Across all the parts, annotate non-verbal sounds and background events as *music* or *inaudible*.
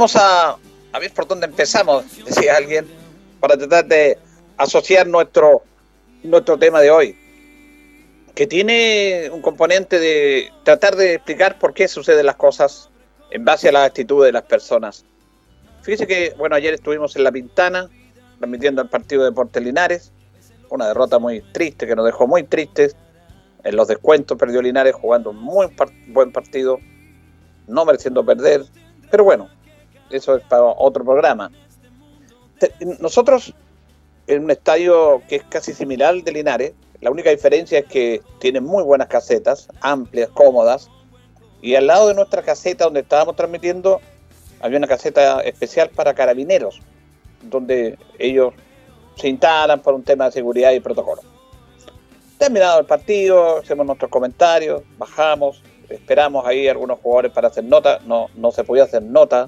Vamos a, ver por dónde empezamos, decía alguien, para tratar de asociar nuestro, nuestro tema de hoy, que tiene un componente de tratar de explicar por qué suceden las cosas en base a la actitud de las personas. Fíjese que, bueno, ayer estuvimos en La Pintana, transmitiendo el partido de Portelinares, una derrota muy triste, que nos dejó muy tristes. En los descuentos perdió Linares jugando un muy buen partido, no mereciendo perder, pero bueno, eso es para otro programa. Nosotros, en un estadio que es casi similar al de Linares, la única diferencia es que tiene muy buenas casetas, amplias, cómodas, y al lado de nuestra caseta donde estábamos transmitiendo, había una caseta especial para carabineros, donde ellos se instalan por un tema de seguridad y protocolo. Terminado el partido, hacemos nuestros comentarios, bajamos, esperamos ahí algunos jugadores para hacer nota, no, no se podía hacer nota,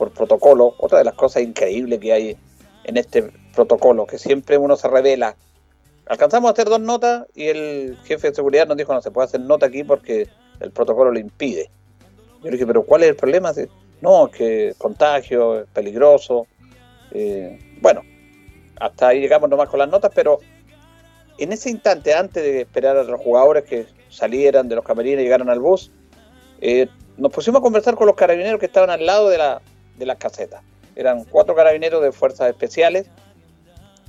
por protocolo. Otra de las cosas increíbles que hay en este protocolo, que siempre uno se revela. Alcanzamos a hacer dos notas y el jefe de seguridad nos dijo no se puede hacer nota aquí porque el protocolo lo impide. Yo le dije, pero ¿cuál es el problema? No, es que contagio, es peligroso. Eh, bueno, hasta ahí llegamos nomás con las notas, pero en ese instante, antes de esperar a los jugadores que salieran de los camerines y llegaran al bus, eh, nos pusimos a conversar con los carabineros que estaban al lado de la, de las casetas. Eran cuatro carabineros de fuerzas especiales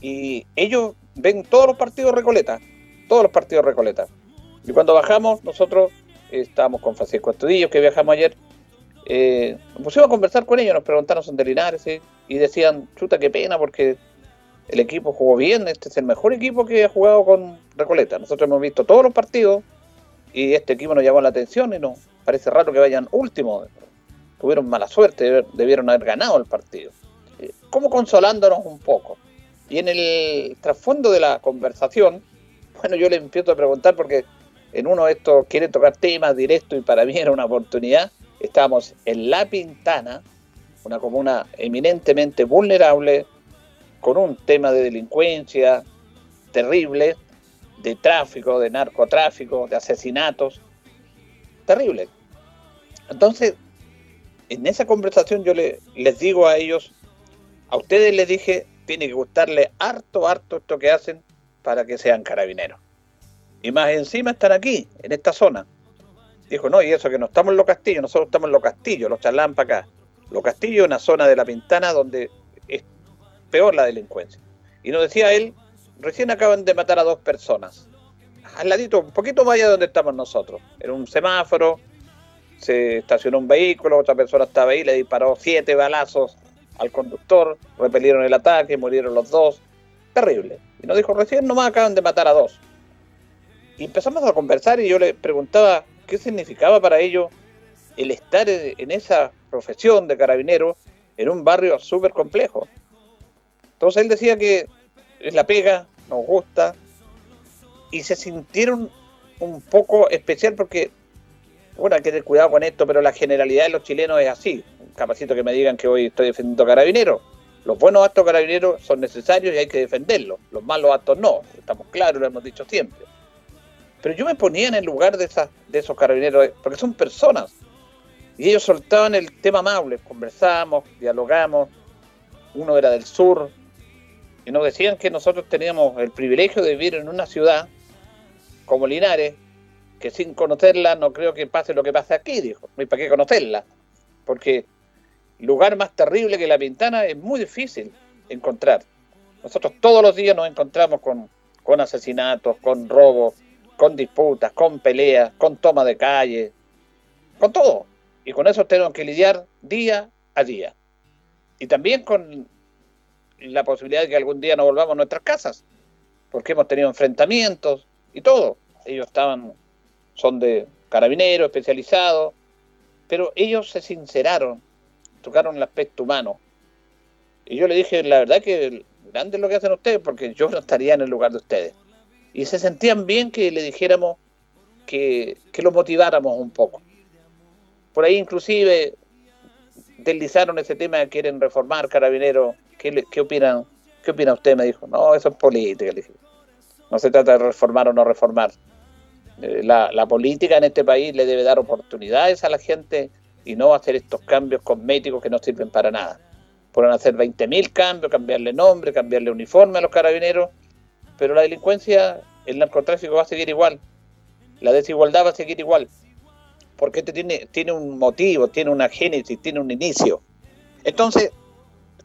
y ellos ven todos los partidos Recoleta, todos los partidos Recoleta. Y cuando bajamos, nosotros estábamos con Francisco Estudillo, que viajamos ayer, eh, nos pusimos a conversar con ellos, nos preguntaron son de Linares y decían, chuta, qué pena porque el equipo jugó bien, este es el mejor equipo que ha jugado con Recoleta. Nosotros hemos visto todos los partidos y este equipo nos llamó la atención y nos parece raro que vayan último tuvieron mala suerte, debieron haber ganado el partido. Eh, como consolándonos un poco. Y en el trasfondo de la conversación, *laughs* bueno, yo le empiezo a preguntar porque en uno de estos quiere tocar temas directos y para mí era una oportunidad. Estábamos en La Pintana, una comuna eminentemente vulnerable, con un tema de delincuencia terrible, de tráfico, de narcotráfico, de asesinatos, terrible. Entonces, en esa conversación yo le, les digo a ellos, a ustedes les dije, tiene que gustarle harto, harto esto que hacen para que sean carabineros. Y más encima están aquí, en esta zona. Dijo, no, y eso que no estamos en los castillos, nosotros estamos en los castillos, los charlan para acá. Los castillos es una zona de la Pintana donde es peor la delincuencia. Y nos decía él, recién acaban de matar a dos personas. Al ladito, un poquito más allá de donde estamos nosotros. En un semáforo, se estacionó un vehículo, otra persona estaba ahí, le disparó siete balazos al conductor, repelieron el ataque, murieron los dos. Terrible. Y nos dijo, recién nomás acaban de matar a dos. Y empezamos a conversar y yo le preguntaba qué significaba para ellos el estar en esa profesión de carabinero en un barrio súper complejo. Entonces él decía que es la pega, nos gusta, y se sintieron un poco especial porque bueno, hay que tener cuidado con esto, pero la generalidad de los chilenos es así. Capacito que me digan que hoy estoy defendiendo carabineros. Los buenos actos carabineros son necesarios y hay que defenderlos. Los malos actos no. Estamos claros, lo hemos dicho siempre. Pero yo me ponía en el lugar de, esas, de esos carabineros, porque son personas. Y ellos soltaban el tema amable. Conversamos, dialogamos. Uno era del sur. y nos decían que nosotros teníamos el privilegio de vivir en una ciudad como Linares, que sin conocerla no creo que pase lo que pasa aquí, dijo. No hay para qué conocerla, porque lugar más terrible que la Pintana es muy difícil encontrar. Nosotros todos los días nos encontramos con, con asesinatos, con robos, con disputas, con peleas, con toma de calle, con todo. Y con eso tenemos que lidiar día a día. Y también con la posibilidad de que algún día no volvamos a nuestras casas, porque hemos tenido enfrentamientos y todo. Ellos estaban, son de carabineros especializados, pero ellos se sinceraron, tocaron el aspecto humano. Y yo le dije, la verdad que grande es lo que hacen ustedes, porque yo no estaría en el lugar de ustedes. Y se sentían bien que le dijéramos que, que motiváramos un poco. Por ahí inclusive deslizaron ese tema de quieren reformar carabineros ¿Qué, opinan? ¿Qué opina usted? Me dijo, no, eso es política. No se trata de reformar o no reformar. Eh, la, política en este país le debe dar oportunidades a la gente y no hacer estos cambios cosméticos que no sirven para nada. Pueden hacer 20.000 cambios, cambiarle nombre, cambiarle uniforme a los carabineros, pero la delincuencia, el narcotráfico va a seguir igual, la desigualdad va a seguir igual, porque este tiene, tiene un motivo, tiene una génesis, tiene un inicio. Entonces,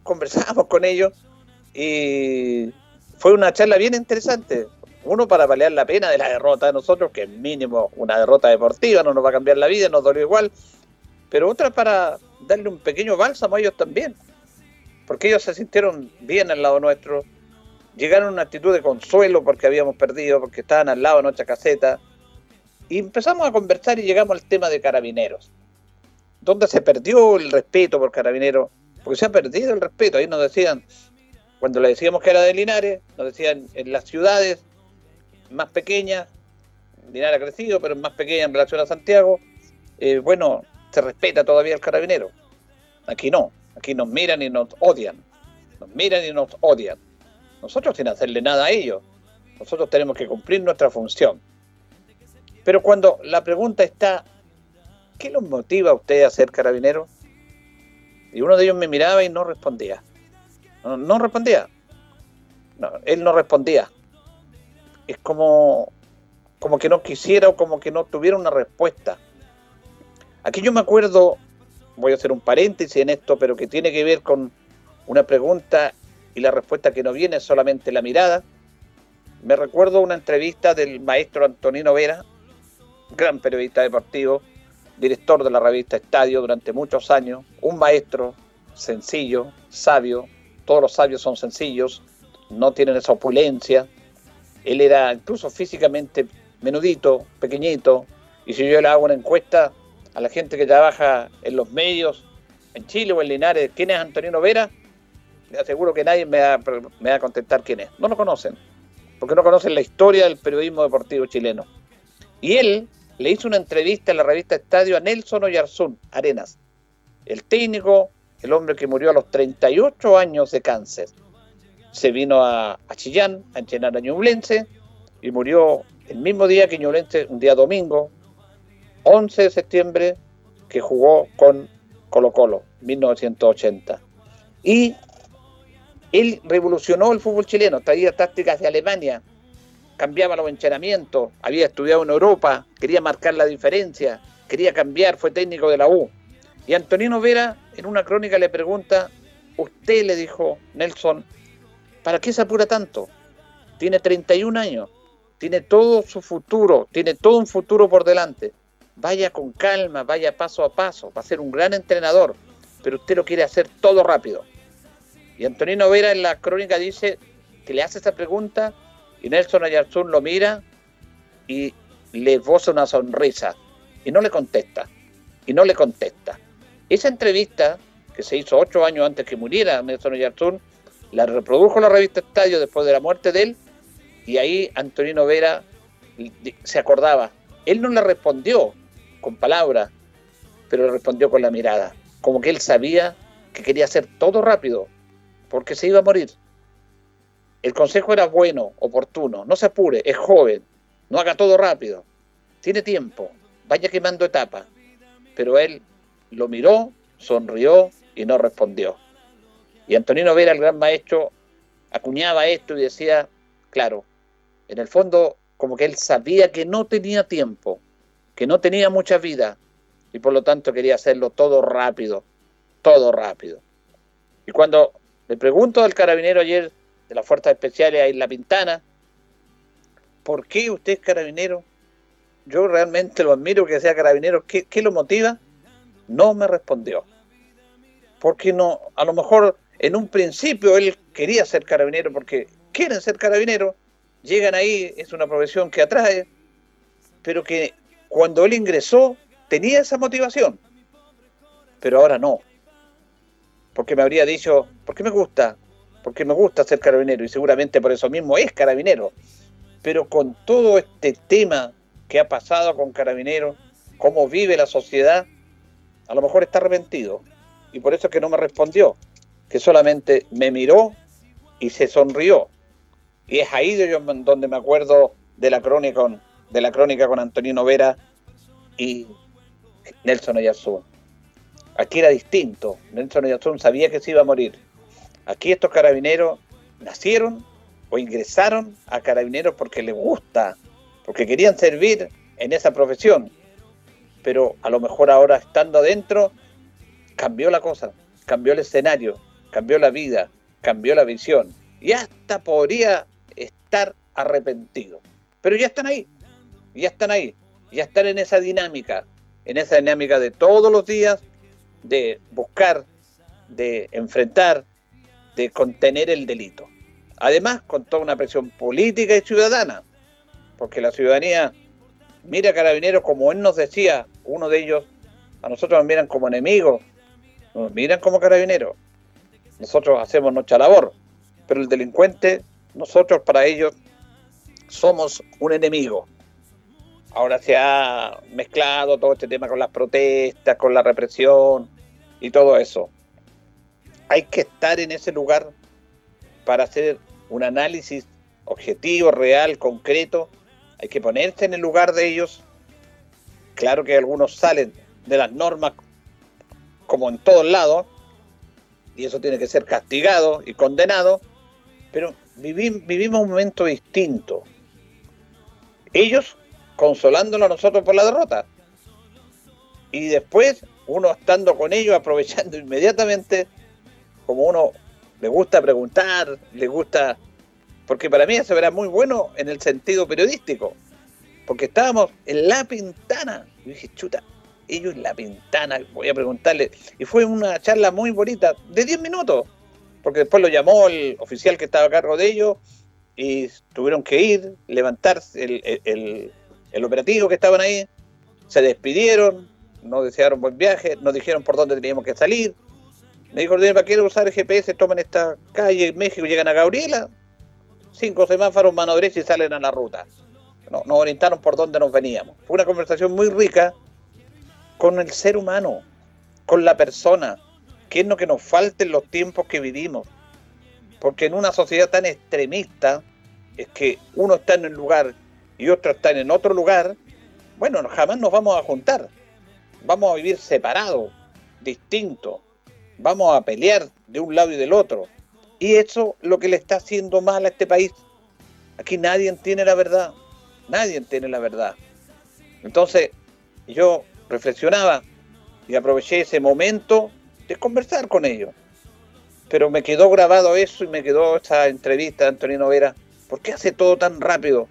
conversamos con ellos y fue una charla bien interesante. Uno para paliar la pena de la derrota de nosotros, que es mínimo una derrota deportiva, no nos va a cambiar la vida, nos dolió igual, pero otra para darle un pequeño bálsamo a ellos también, porque ellos se sintieron bien al lado nuestro, llegaron a una actitud de consuelo porque habíamos perdido, porque estaban al lado de nuestra caseta, y empezamos a conversar y llegamos al tema de carabineros, donde se perdió el respeto por carabineros, porque se ha perdido el respeto. Ahí nos decían, cuando le decíamos que era de Linares, nos decían en las ciudades más pequeñas, Linares ha crecido, pero más pequeña en relación a Santiago, eh, bueno, se respeta todavía el carabinero. Aquí no, aquí nos miran y nos odian, nos miran y nos odian. Nosotros sin hacerle nada a ellos, nosotros tenemos que cumplir nuestra función. Pero cuando la pregunta está, ¿qué los motiva a usted a ser carabinero? Y uno de ellos me miraba y no respondía. No, respondía. él no respondía. Es como, como que no quisiera o como que no tuviera una respuesta. Aquí yo me acuerdo, voy a hacer un paréntesis en esto, pero que tiene que ver con una pregunta y la respuesta que no viene solamente la mirada. Me recuerdo una entrevista del maestro Antonino Vera, gran periodista deportivo, director de la revista Estadio durante muchos años, un maestro sencillo, sabio, todos los sabios son sencillos, no tienen esa opulencia. Él era incluso físicamente menudito, pequeñito, y si yo le hago una encuesta a la gente que trabaja en los medios, en Chile o en Linares, ¿quién es Antonino Vera? Le aseguro que nadie me va, me a contestar quién es. No lo conocen, porque no conocen la historia del periodismo deportivo chileno. Y él le hizo una entrevista en la revista Estadio a Nelson Oyarzún Arenas, el técnico, el hombre que murió a los 38 años de cáncer. Se vino a, Chillán a entrenar a Ñublense y murió el mismo día que Ñublense, un día domingo, 11 de septiembre, que jugó con Colo Colo, 1980. Y él revolucionó el fútbol chileno, traía tácticas de Alemania, cambiaba los entrenamientos, había estudiado en Europa, quería marcar la diferencia, quería cambiar, fue técnico de la U. Y Antonino Vera en una crónica le pregunta, usted le dijo, Nelson, ¿para qué se apura tanto? Tiene 31 años, tiene todo su futuro, tiene todo un futuro por delante. Vaya con calma, vaya paso a paso, va a ser un gran entrenador, pero usted lo quiere hacer todo rápido. Y Antonino Vera en la crónica dice que le hace esta pregunta y Nelson Ayarzún lo mira y le boza una sonrisa y no le contesta. Y no le contesta. Esa entrevista, que se hizo ocho años antes que muriera Nelson Ayarzún, la reprodujo la revista Estadio después de la muerte de él y ahí Antonino Vera se acordaba. Él no le respondió con palabras, pero le respondió con la mirada. Como que él sabía que quería hacer todo rápido, porque se iba a morir. El consejo era bueno, oportuno, no se apure, es joven, no haga todo rápido, tiene tiempo, vaya quemando etapas. Pero él lo miró, sonrió y no respondió. Y Antonino Vera, el gran maestro, acuñaba esto y decía, claro, en el fondo como que él sabía que no tenía tiempo, que no tenía mucha vida y por lo tanto quería hacerlo todo rápido, todo rápido. Y cuando le pregunto al carabinero ayer de las Fuerzas Especiales ahí en La Pintana, ¿por qué usted es carabinero? Yo realmente lo admiro que sea carabinero. ¿Qué, qué lo motiva? No me respondió. Porque no, a lo mejor en un principio él quería ser carabinero porque quieren ser carabineros, llegan ahí, es una profesión que atrae, pero que cuando él ingresó tenía esa motivación, pero ahora no. Porque me habría dicho, ¿por qué me gusta? Porque me gusta ser carabinero y seguramente por eso mismo es carabinero. Pero con todo este tema que ha pasado con carabineros, cómo vive la sociedad, a lo mejor está arrepentido. Y por eso es que no me respondió, que solamente me miró y se sonrió. Y es ahí donde me acuerdo de la crónica con, de la crónica con Antonino Vera y Nelson Oyarzún. Aquí era distinto. Nelson Oyarzún sabía que se iba a morir. Aquí estos carabineros nacieron o ingresaron a carabineros porque les gusta, porque querían servir en esa profesión. Pero a lo mejor ahora estando adentro, cambió la cosa, cambió el escenario, cambió la vida, cambió la visión. Y hasta podría estar arrepentido. Pero ya están ahí, ya están ahí, ya están en esa dinámica, en esa dinámica de todos los días, de buscar, de enfrentar, de contener el delito. Además, con toda una presión política y ciudadana, porque la ciudadanía mira a Carabineros como él nos decía, uno de ellos, a nosotros nos miran como enemigos, nos miran como Carabineros. Nosotros hacemos nuestra labor, pero el delincuente, nosotros para ellos somos un enemigo. Ahora se ha mezclado todo este tema con las protestas, con la represión y todo eso. Hay que estar en ese lugar para hacer un análisis objetivo, real, concreto. Hay que ponerse en el lugar de ellos. Claro que algunos salen de las normas como en todos lados, y eso tiene que ser castigado y condenado, pero vivimos un momento distinto. Ellos consolándolo a nosotros por la derrota. Y después, uno estando con ellos, aprovechando *laughs* inmediatamente, como uno le gusta preguntar, le gusta... Porque para mí eso era muy bueno en el sentido periodístico. Porque estábamos en La Pintana. Y dije, chuta, ellos La Pintana, voy a preguntarle. Y fue una charla muy bonita, de 10 minutos. Porque después lo llamó el oficial que estaba a cargo de ellos y tuvieron que ir, levantarse el el operativo que estaban ahí, se despidieron, nos desearon buen viaje, nos dijeron por dónde teníamos que salir. Me dijo, ¿para qué usar el GPS? Toman esta calle en México, llegan a Gabriela, cinco semáforos, mano derecha y salen a la ruta. No, nos orientaron por dónde nos veníamos. Fue una conversación muy rica con el ser humano, con la persona, que es lo que nos falta en los tiempos que vivimos. Porque en una sociedad tan extremista es que uno está en el lugar y otros están en otro lugar, bueno, jamás nos vamos a juntar. Vamos a vivir separados, distintos. Vamos a pelear de un lado y del otro. Y eso es lo que le está haciendo mal a este país. Aquí nadie tiene la verdad. Nadie tiene la verdad. Entonces, yo reflexionaba y aproveché ese momento de conversar con ellos. Pero me quedó grabado eso y me quedó esa entrevista de Antonino Vera. ¿Por qué hace todo tan rápido?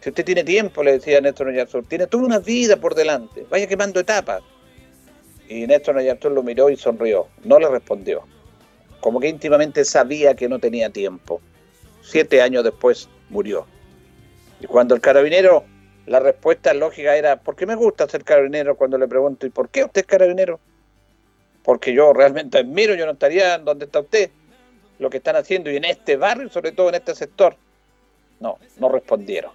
Si usted tiene tiempo, le decía Néstor Noyarzún, tiene toda una vida por delante, vaya quemando etapas. Y Néstor Noyarzún lo miró y sonrió, no le respondió. Como que íntimamente sabía que no tenía tiempo. Siete años después murió. Y cuando el carabinero, la respuesta lógica era, ¿por qué me gusta ser carabinero? Cuando le pregunto, ¿y por qué usted es carabinero? Porque yo realmente admiro, yo no estaría donde está usted, lo que están haciendo y en este barrio, sobre todo en este sector. No, no respondieron.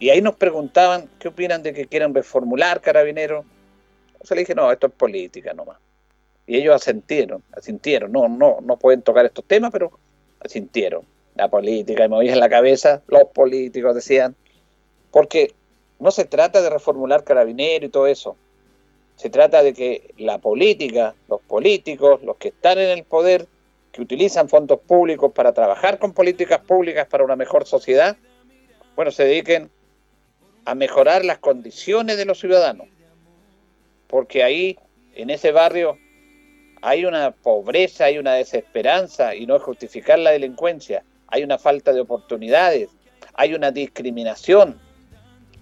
Y ahí nos preguntaban qué opinan de que quieran reformular Carabineros. O sea, le dije, no, esto es política nomás. Y ellos asintieron, asintieron. No, no, no pueden tocar estos temas, pero asintieron. La política, y movían la cabeza, los políticos decían. Porque no se trata de reformular Carabineros y todo eso. Se trata de que la política, los políticos, los que están en el poder, que utilizan fondos públicos para trabajar con políticas públicas para una mejor sociedad, bueno, se dediquen a mejorar las condiciones de los ciudadanos. Porque ahí, en ese barrio, hay una pobreza, hay una desesperanza, y no es justificar la delincuencia, hay una falta de oportunidades, hay una discriminación.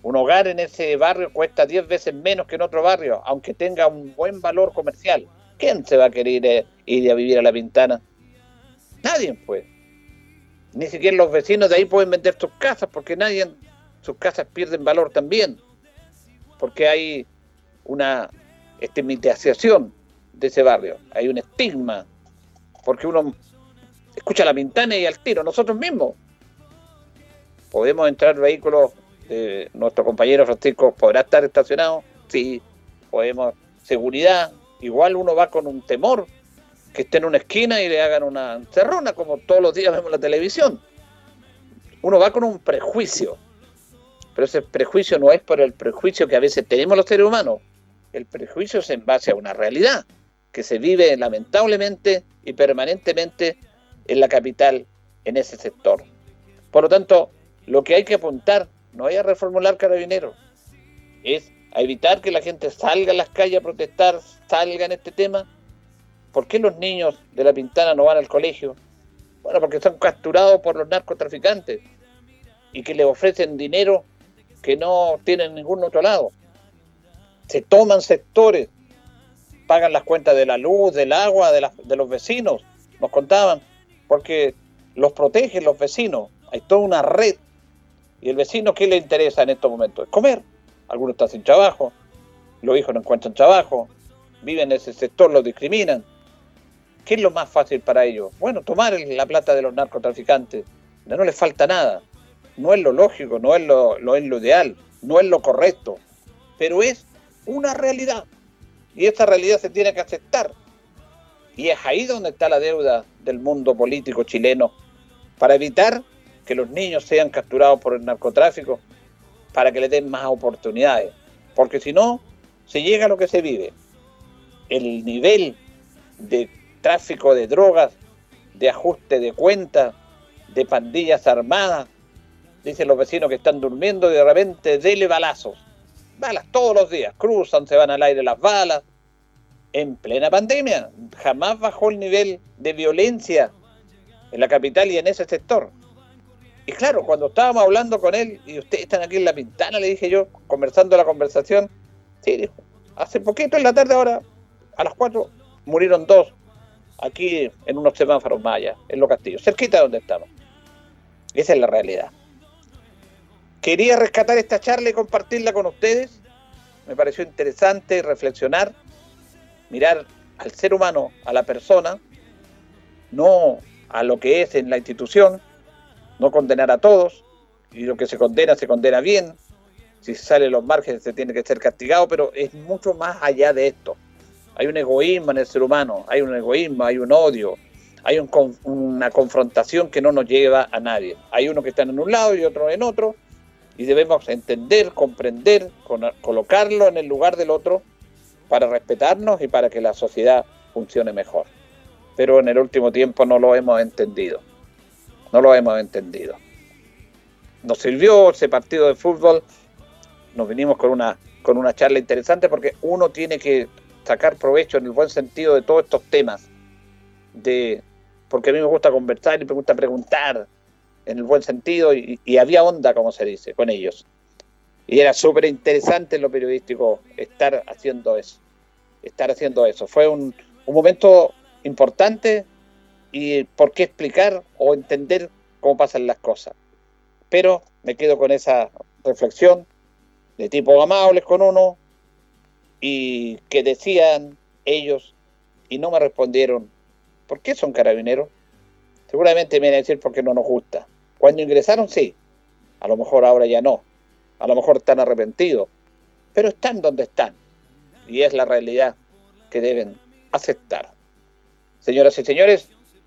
Un hogar en ese barrio cuesta 10 veces menos que en otro barrio, aunque tenga un buen valor comercial. ¿Quién se va a querer ir a vivir a la Pintana? Nadie, pues. Ni siquiera los vecinos de ahí pueden vender sus casas porque nadie, sus casas pierden valor también. Porque hay una estigmatización de ese barrio, hay un estigma. Porque uno escucha la pintana y al tiro, nosotros mismos. ¿Podemos entrar vehículos de nuestro compañero Francisco? ¿Podrá estar estacionado? Sí. Podemos, seguridad. Igual uno va con un temor que esté en una esquina y le hagan una cerrona, como todos los días vemos en la televisión. Uno va con un prejuicio, pero ese prejuicio no es por el prejuicio que a veces tenemos los seres humanos. El prejuicio es en base a una realidad que se vive lamentablemente y permanentemente en la capital, en ese sector. Por lo tanto, lo que hay que apuntar no hay a reformular carabineros, es a evitar que la gente salga a las calles a protestar, salga en este tema, ¿Por qué los niños de la Pintana no van al colegio? Bueno, porque están capturados por los narcotraficantes y que les ofrecen dinero que no tienen en ningún otro lado. Se toman sectores, pagan las cuentas de la luz, del agua, de, de los vecinos, nos contaban, porque los protegen los vecinos. Hay toda una red. Y el vecino, ¿qué le interesa en estos momentos? Es comer. Algunos están sin trabajo, los hijos no encuentran trabajo, viven en ese sector, los discriminan. ¿Qué es lo más fácil para ellos? Bueno, tomar la plata de los narcotraficantes. No, les falta nada. No es lo lógico, no es lo, es lo ideal, no es lo correcto. Pero es una realidad. Y esta realidad se tiene que aceptar. Y es ahí donde está la deuda del mundo político chileno para evitar que los niños sean capturados por el narcotráfico, para que les den más oportunidades. Porque si no, se llega a lo que se vive. El nivel de tráfico de drogas, de ajuste de cuentas, de pandillas armadas. Dicen los vecinos que están durmiendo y de repente dele balazos. Balas todos los días, cruzan, se van al aire las balas. En plena pandemia, jamás bajó el nivel de violencia en la capital y en ese sector. Y claro, cuando estábamos hablando con él, y ustedes están aquí en la pintana, le dije yo, conversando la conversación, sí, dijo, hace poquito en la tarde ahora, a las cuatro, murieron dos aquí en unos semáforos mayas, en los castillos, cerquita de donde estamos. Esa es la realidad. Quería rescatar esta charla y compartirla con ustedes. Me pareció interesante reflexionar, mirar al ser humano, a la persona, no a lo que es en la institución, no condenar a todos, y lo que se condena se condena bien, si sale los márgenes se tiene que ser castigado, pero es mucho más allá de esto hay un egoísmo en el ser humano, hay un egoísmo, hay un odio, hay una confrontación que no nos lleva a nadie. Hay uno que está en un lado y otro en otro, y debemos entender, comprender, colocarlo en el lugar del otro para respetarnos y para que la sociedad funcione mejor. Pero en el último tiempo no lo hemos entendido. No lo hemos entendido. Nos sirvió ese partido de fútbol, nos vinimos con una, con una charla interesante porque uno tiene que sacar provecho en el buen sentido de todos estos temas, de, porque a mí me gusta conversar y me gusta preguntar en el buen sentido y, había onda, como se dice, con ellos. Y era súper interesante en lo periodístico estar haciendo eso, estar haciendo eso. Fue un, un momento importante y por qué explicar o entender cómo pasan las cosas. Pero me quedo con esa reflexión de tipo amables con uno, y que decían ellos y no me respondieron, ¿por qué son carabineros? Seguramente me van a decir porque no nos gusta. Cuando ingresaron, sí. A lo mejor ahora ya no. A lo mejor están arrepentidos. Pero están donde están. Y es la realidad que deben aceptar. Señoras y señores,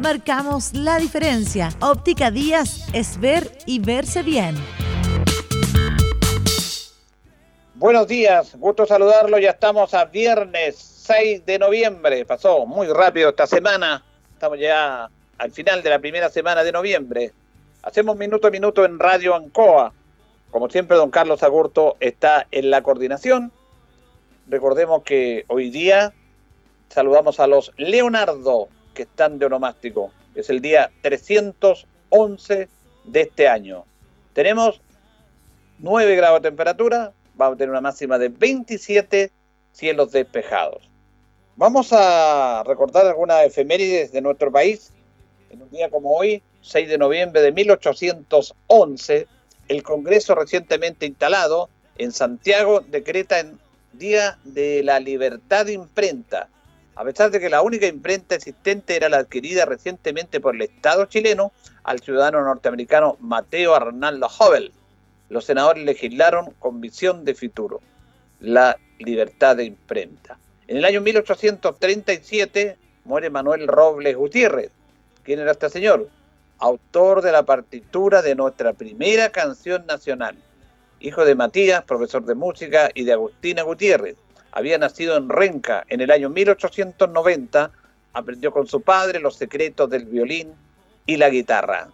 Marcamos la diferencia. Óptica Díaz es ver y verse bien. Buenos días, gusto saludarlo. Ya estamos a viernes 6 de noviembre. Pasó muy rápido esta semana. Estamos ya al final de la primera semana de noviembre. Hacemos minuto a minuto en Radio Ancoa. Como siempre, don Carlos Agurto está en la coordinación. Recordemos que hoy día saludamos a los Leonardo que están de onomástico. Es el día 311 de este año. Tenemos 9 grados de temperatura, vamos a tener una máxima de 27 cielos despejados. Vamos a recordar algunas efemérides de nuestro país en un día como hoy, 6 de noviembre de 1811, el Congreso recientemente instalado en Santiago decreta en Día de la Libertad de Imprenta. A pesar de que la única imprenta existente era la adquirida recientemente por el Estado chileno al ciudadano norteamericano Mateo Arnaldo Hobel, los senadores legislaron con visión de futuro, la libertad de imprenta. En el año 1837 muere Manuel Robles Gutiérrez, ¿Quién era este señor? Autor de la partitura de nuestra primera canción nacional. Hijo de Matías, profesor de música, y de Agustina Gutiérrez. Había nacido en Renca en el año 1890. Aprendió con su padre los secretos del violín y la guitarra.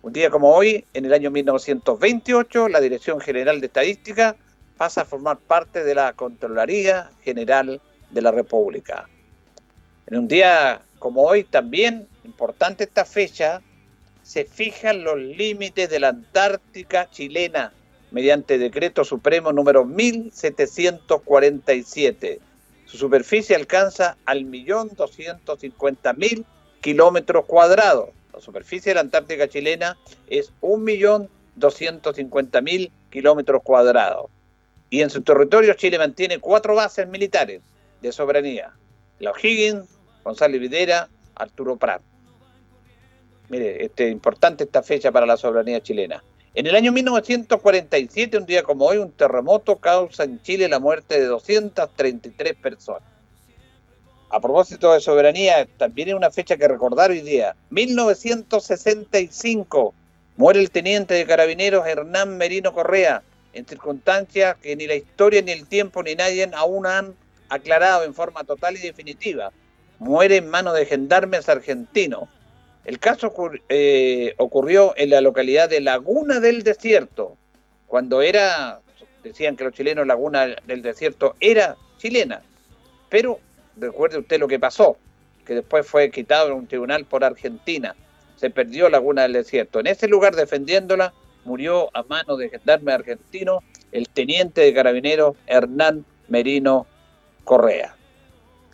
Un día como hoy, en el año 1928, la Dirección General de Estadística pasa a formar parte de la Contraloría General de la República. En un día como hoy también importante esta fecha, se fijan los límites de la Antártica chilena mediante decreto supremo número 1747. Su superficie alcanza al millón doscientos cincuenta mil kilómetros cuadrados. La superficie de la Antártica chilena es un millón doscientos cincuenta mil kilómetros cuadrados. Y en su territorio Chile mantiene cuatro bases militares de soberanía. La O'Higgins, González Videra, Arturo Prat. Mire, este, importante esta fecha para la soberanía chilena. En el año 1947, un día como hoy, un terremoto causa en Chile la muerte de 233 personas. A propósito de soberanía, también es una fecha que recordar hoy día. 1965, muere el teniente de carabineros Hernán Merino Correa, en circunstancias que ni la historia, ni el tiempo, ni nadie aún han aclarado en forma total y definitiva. Muere en manos de gendarmes argentinos el caso eh, ocurrió en la localidad de Laguna del Desierto, cuando era, decían que los chilenos Laguna del Desierto era chilena, pero recuerde usted lo que pasó, que después fue quitado en un tribunal por Argentina, se perdió Laguna del Desierto. En ese lugar defendiéndola murió a manos de gendarme argentino el teniente de carabineros Hernán Merino Correa.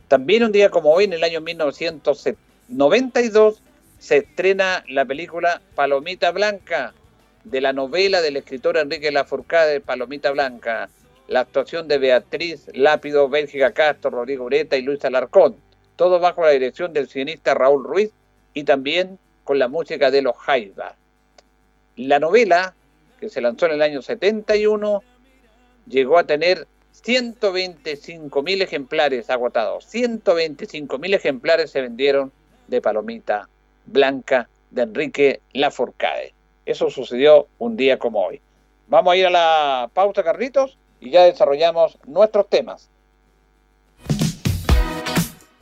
También un día como hoy, en el año 1992, se estrena la película Palomita Blanca, de la novela del escritor Enrique Lafourcade, Palomita Blanca, la actuación de Beatriz Lápido, Bélgica Castro, Rodrigo Ureta y Luis Alarcón, todo bajo la dirección del cineasta Raúl Ruiz y también con la música de los Jaiba. La novela, que se lanzó en el año 71, llegó a tener 125 mil ejemplares agotados. 125 mil ejemplares se vendieron de Palomita Blanca de Enrique Laforcade. Eso sucedió un día como hoy. Vamos a ir a la pausa, Carlitos, y ya desarrollamos nuestros temas.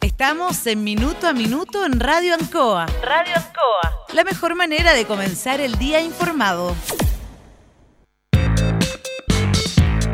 Estamos en Minuto a Minuto en Radio Ancoa. Radio Ancoa. La mejor manera de comenzar el día informado.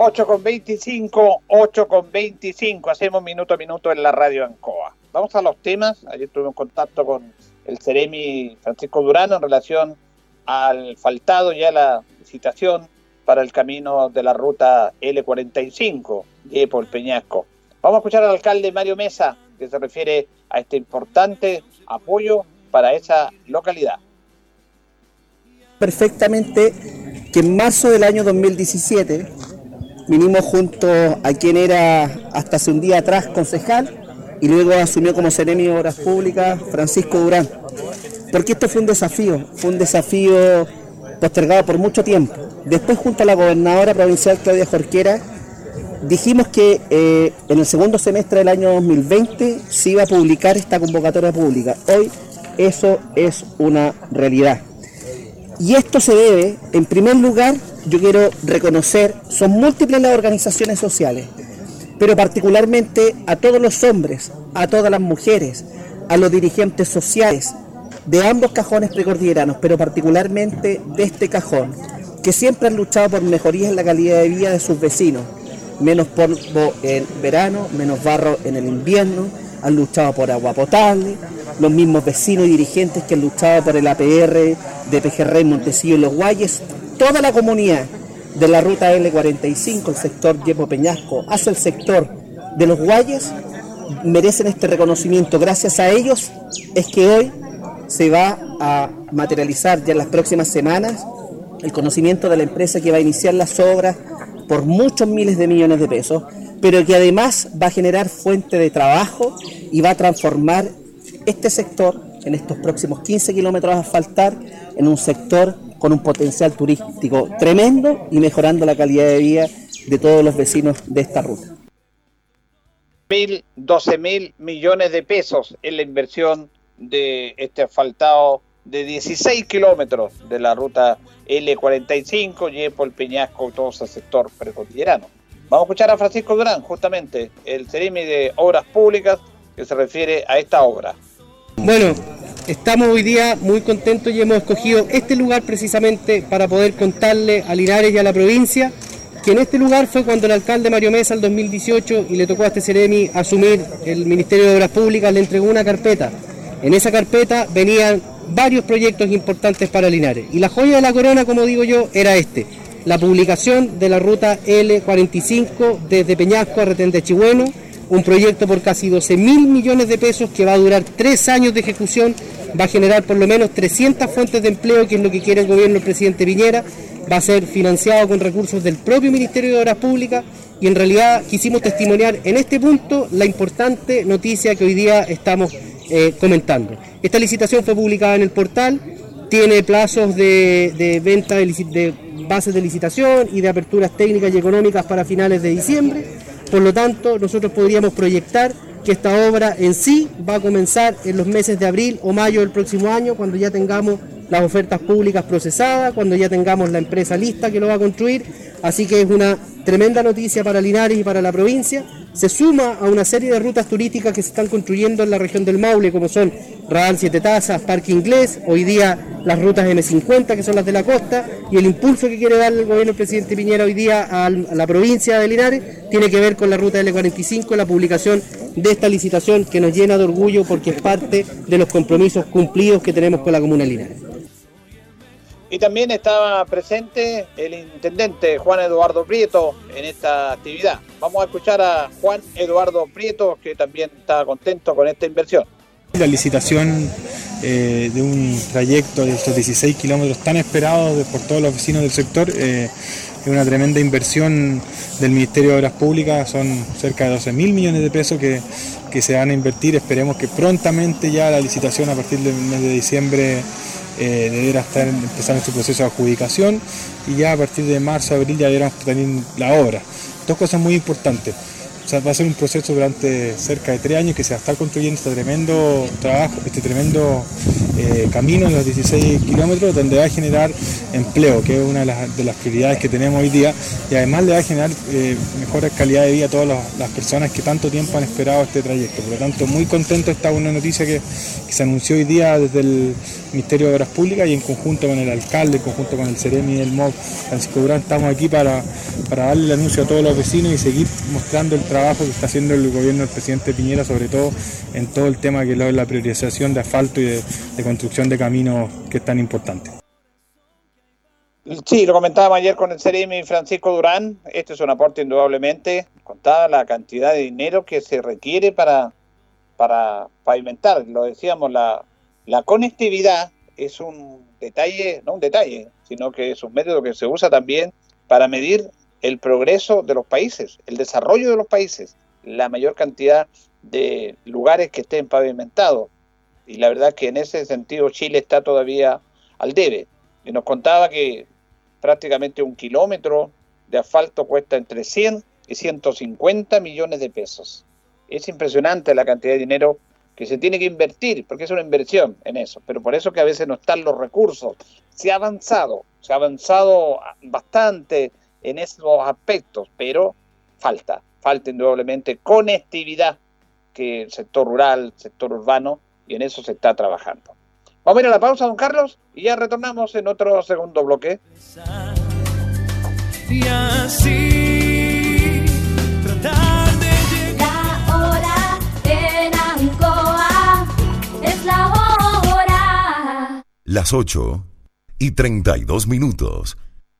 8 con 25, 8 con 25. Hacemos minuto a minuto en la radio Ancoa. Vamos a los temas. Ayer un contacto con el Ceremi Francisco Durán en relación al faltado y a la licitación para el camino de la ruta L45 de por Peñasco. Vamos a escuchar al alcalde Mario Mesa, que se refiere a este importante apoyo para esa localidad. Perfectamente que en marzo del año 2017 vinimos junto a quien era hasta hace un día atrás concejal y luego asumió como seremi de Obras Públicas Francisco Durán. Porque esto fue un desafío, fue un desafío postergado por mucho tiempo. Después junto a la gobernadora provincial Claudia Jorquera dijimos que eh, en el segundo semestre del año 2020 se iba a publicar esta convocatoria pública. Hoy eso es una realidad. Y esto se debe, en primer lugar, yo quiero reconocer, son múltiples las organizaciones sociales, pero particularmente a todos los hombres, a todas las mujeres, a los dirigentes sociales de ambos cajones precordilleranos, pero particularmente de este cajón, que siempre han luchado por mejorías en la calidad de vida de sus vecinos, menos polvo en verano, menos barro en el invierno, han luchado por agua potable, los mismos vecinos y dirigentes que han luchado por el APR de Pejerrey, Montecillo y Los Guayes, toda la comunidad de la ruta L45, el sector Yepo Peñasco, hacia el sector de Los Guayes, merecen este reconocimiento. Gracias a ellos es que hoy se va a materializar ya en las próximas semanas el conocimiento de la empresa que va a iniciar las obras por muchos miles de millones de pesos, pero que además va a generar fuente de trabajo y va a transformar este sector en estos próximos 15 kilómetros a asfaltar en un sector con un potencial turístico tremendo y mejorando la calidad de vida de todos los vecinos de esta ruta. 12 mil millones de pesos en la inversión de este asfaltado de 16 kilómetros de la ruta L45, Yepo, el Peñasco, todo ese sector precordillerano. Vamos a escuchar a Francisco Durán, justamente, el Ceremi de Obras Públicas, que se refiere a esta obra. Bueno, estamos hoy día muy contentos y hemos escogido este lugar precisamente para poder contarle a Linares y a la provincia que en este lugar fue cuando el alcalde Mario Mesa en 2018 y le tocó a este Ceremi asumir el Ministerio de Obras Públicas, le entregó una carpeta. En esa carpeta venían varios proyectos importantes para Linares y la joya de la corona, como digo yo, era este, la publicación de la ruta L45 desde Peñasco a Retén de un proyecto por casi 12 mil millones de pesos que va a durar tres años de ejecución, va a generar por lo menos 300 fuentes de empleo, que es lo que quiere el gobierno del presidente Piñera, va a ser financiado con recursos del propio Ministerio de Obras Públicas y en realidad quisimos testimoniar en este punto la importante noticia que hoy día estamos eh, comentando. Esta licitación fue publicada en el portal, tiene plazos de, venta de, de bases de licitación y de aperturas técnicas y económicas para finales de diciembre por lo tanto, nosotros podríamos proyectar que esta obra en sí va a comenzar en los meses de abril o mayo del próximo año, cuando ya tengamos las ofertas públicas procesadas, cuando ya tengamos la empresa lista que lo va a construir. Así que es una tremenda noticia para Linares y para la provincia. Se suma a una serie de rutas turísticas que se están construyendo en la región del Maule, como son Radal Siete Tazas, Parque Inglés, hoy día las rutas M50, que son las de la costa, y el impulso que quiere dar el gobierno del presidente Piñera hoy día a la provincia de Linares tiene que ver con la ruta L45, la publicación de esta licitación que nos llena de orgullo porque es parte de los compromisos cumplidos que tenemos con la comuna de Linares. Y también estaba presente el intendente Juan Eduardo Prieto en esta actividad. Vamos a escuchar a Juan Eduardo Prieto, que también está contento con esta inversión. La licitación eh, de un trayecto de estos 16 kilómetros tan esperados por todos los vecinos del sector eh, una tremenda inversión del Ministerio de Obras Públicas, son cerca de 12 mil millones de pesos que, que se van a invertir. Esperemos que prontamente ya la licitación a partir del mes de diciembre eh, deberá estar empezando su proceso de adjudicación y ya a partir de marzo, abril ya deberán tener la obra. Dos cosas muy importantes. Va a ser un proceso durante cerca de tres años que se va a estar construyendo este tremendo trabajo, este tremendo eh, camino en los 16 kilómetros, donde va a generar empleo, que es una de las, prioridades que tenemos hoy día, y además le va a generar eh, mejor calidad de vida a todas las, personas que tanto tiempo han esperado este trayecto. Por lo tanto, muy contento está una noticia que, se anunció hoy día desde el Ministerio de Obras Públicas y en conjunto con el alcalde, en conjunto con el Ceremi y el MOB, Francisco Durán, estamos aquí para, para darle el anuncio a todos los vecinos y seguir mostrando el trabajo trabajo que está haciendo el gobierno del presidente Piñera, sobre todo en todo el tema que es la priorización de asfalto y de, construcción de caminos que es tan importante. Sí, lo comentábamos ayer con el CEREMI Francisco Durán. Este es un aporte indudablemente, contada la cantidad de dinero que se requiere para, para pavimentar. Lo decíamos, la, la conectividad es un detalle, no un detalle, sino que es un método que se usa también para medir el progreso de los países, el desarrollo de los países, la mayor cantidad de lugares que estén pavimentados. Y la verdad que en ese sentido Chile está todavía al debe. Y nos contaba que prácticamente un kilómetro de asfalto cuesta entre 100 y 150 millones de pesos. Es impresionante la cantidad de dinero que se tiene que invertir, porque es una inversión en eso, pero por eso que a veces no están los recursos. Se ha avanzado, se ha avanzado bastante en esos aspectos, pero falta, falta indudablemente conectividad que el sector rural, el sector urbano, y en eso se está trabajando. Vamos a ir a la pausa, don Carlos, y ya retornamos en otro segundo bloque. Y así tratar de La hora en Ancoa es la hora. Las 8 y 32 minutos.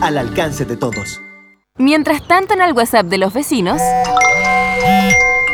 al alcance de todos. Mientras tanto en el WhatsApp de los vecinos...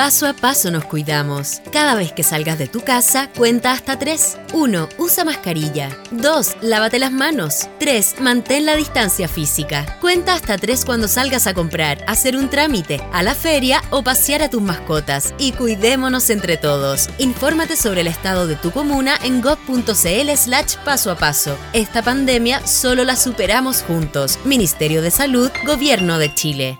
Paso a paso nos cuidamos. Cada vez que salgas de tu casa, cuenta hasta 3. 1. Usa mascarilla. 2. Lávate las manos. 3. Mantén la distancia física. Cuenta hasta 3 cuando salgas a comprar, hacer un trámite, a la feria o pasear a tus mascotas. Y cuidémonos entre todos. Infórmate sobre el estado de tu comuna en gov.cl slash paso a paso. Esta pandemia solo la superamos juntos. Ministerio de Salud, Gobierno de Chile.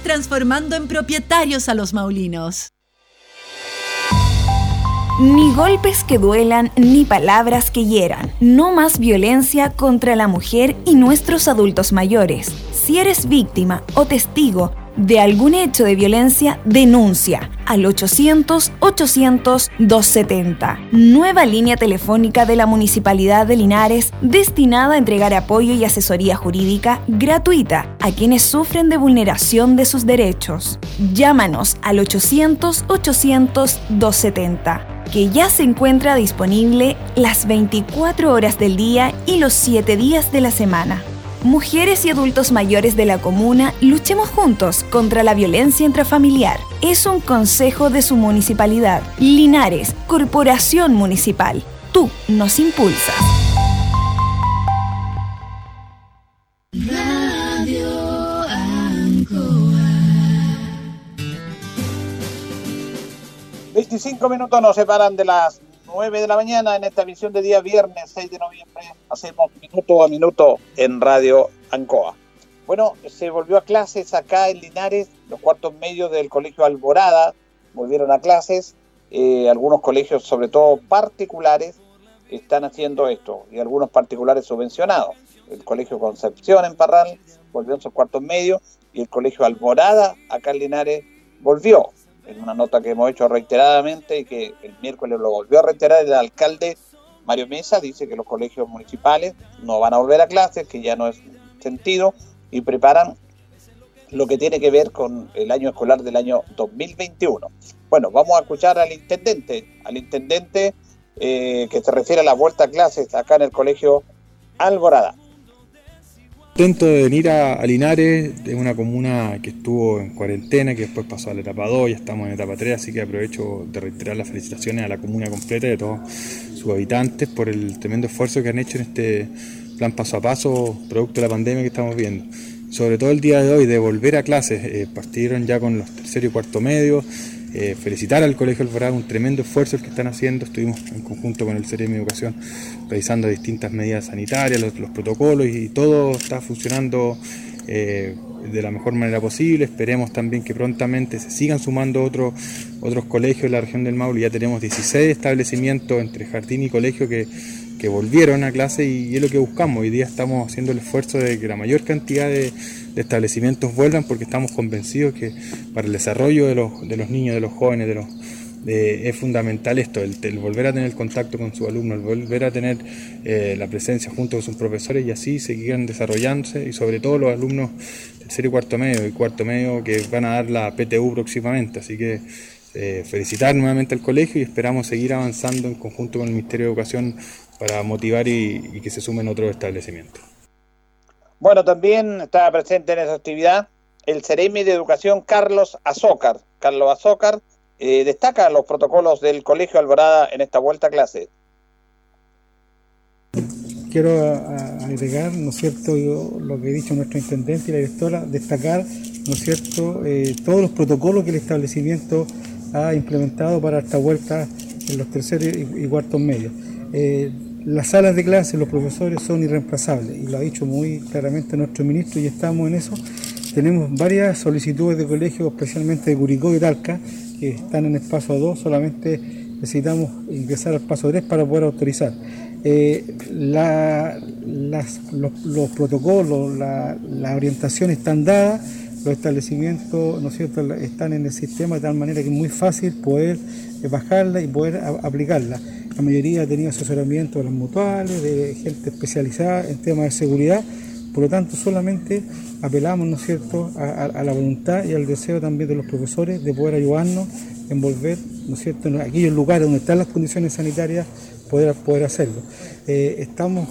transformando en propietarios a los maulinos. Ni golpes que duelan, ni palabras que hieran. No más violencia contra la mujer y nuestros adultos mayores. Si eres víctima o testigo de algún hecho de violencia, denuncia al 800-800-270. Nueva línea telefónica de la Municipalidad de Linares destinada a entregar apoyo y asesoría jurídica gratuita a quienes sufren de vulneración de sus derechos. Llámanos al 800-800-270 que ya se encuentra disponible las 24 horas del día y los 7 días de la semana. Mujeres y adultos mayores de la comuna, luchemos juntos contra la violencia intrafamiliar. Es un consejo de su municipalidad. Linares, Corporación Municipal. Tú nos impulsas. Radio Ancoa. 25 minutos nos separan de las 9 de la mañana en esta visión de día viernes 6 de noviembre. Hacemos minuto a minuto en Radio Ancoa. Bueno, se volvió a clases acá en Linares, los cuartos medios del Colegio Alborada volvieron a clases. Eh, algunos colegios, sobre todo particulares, están haciendo esto y algunos particulares subvencionados. El Colegio Concepción en Parral volvió en sus cuartos medios y el Colegio Alborada acá en Linares volvió en una nota que hemos hecho reiteradamente y que el miércoles lo volvió a reiterar el alcalde Mario Mesa, dice que los colegios municipales no van a volver a clases, que ya no es sentido, y preparan lo que tiene que ver con el año escolar del año 2021. Bueno, vamos a escuchar al intendente, al intendente eh, que se refiere a la vuelta a clases acá en el colegio Alborada. Contento de venir a, Linares, de una comuna que estuvo en cuarentena, que después pasó a la etapa 2, ya estamos en etapa 3, así que aprovecho de reiterar las felicitaciones a la comuna completa y a todos sus habitantes por el tremendo esfuerzo que han hecho en este plan paso a paso, producto de la pandemia que estamos viendo. Sobre todo el día de hoy, de volver a clases, eh, partieron ya con los tercero y cuarto medio, eh, felicitar al Colegio Alvarado, un tremendo esfuerzo el que están haciendo. Estuvimos en conjunto con el de Educación revisando distintas medidas sanitarias, los, los protocolos y todo está funcionando eh, de la mejor manera posible. Esperemos también que prontamente se sigan sumando otros otros colegios en la región del Maule. Ya tenemos 16 establecimientos entre jardín y colegio que, que volvieron a clase y, es lo que buscamos. Hoy día estamos haciendo el esfuerzo de que la mayor cantidad de, de establecimientos vuelvan porque estamos convencidos que para el desarrollo de los, de los niños, de los jóvenes, de los, es fundamental esto, el, volver a tener contacto con sus alumnos, el volver a tener eh, la presencia junto con sus profesores y así seguir desarrollándose y sobre todo los alumnos tercero y cuarto medio y cuarto medio que van a dar la PTU próximamente. Así que eh, felicitar nuevamente al colegio y esperamos seguir avanzando en conjunto con el Ministerio de Educación para motivar y que se sumen otros establecimientos. Bueno, también estaba presente en esa actividad el Ceremi de Educación Carlos Azócar. Carlos Azócar eh, destaca los protocolos del Colegio Alborada en esta vuelta a clase. Quiero agregar, ¿no es cierto?, yo, lo que he dicho nuestro intendente y la directora, destacar, ¿no es cierto?, eh, todos los protocolos que el establecimiento ha implementado para esta vuelta en los terceros y, y cuartos medios. Eh, las salas de clase, los profesores son irreemplazables y lo ha dicho muy claramente nuestro ministro y estamos en eso. Tenemos varias solicitudes de colegios, especialmente de Curicó y Talca, que están en el paso 2, solamente necesitamos ingresar al paso 3 para poder autorizar. Eh, los, los protocolos, la, la orientación están dadas, los establecimientos ¿no cierto? Están en el sistema de tal manera que es muy fácil poder eh, bajarla y poder aplicarla. La mayoría tenido asesoramiento de las mutuales, de gente especializada en temas de seguridad, por lo tanto solamente apelamos ¿no es cierto? A, la voluntad y al deseo también de los profesores de poder ayudarnos en volver ¿no es cierto? en aquellos lugares donde están las condiciones sanitarias poder, poder hacerlo. Eh, estamos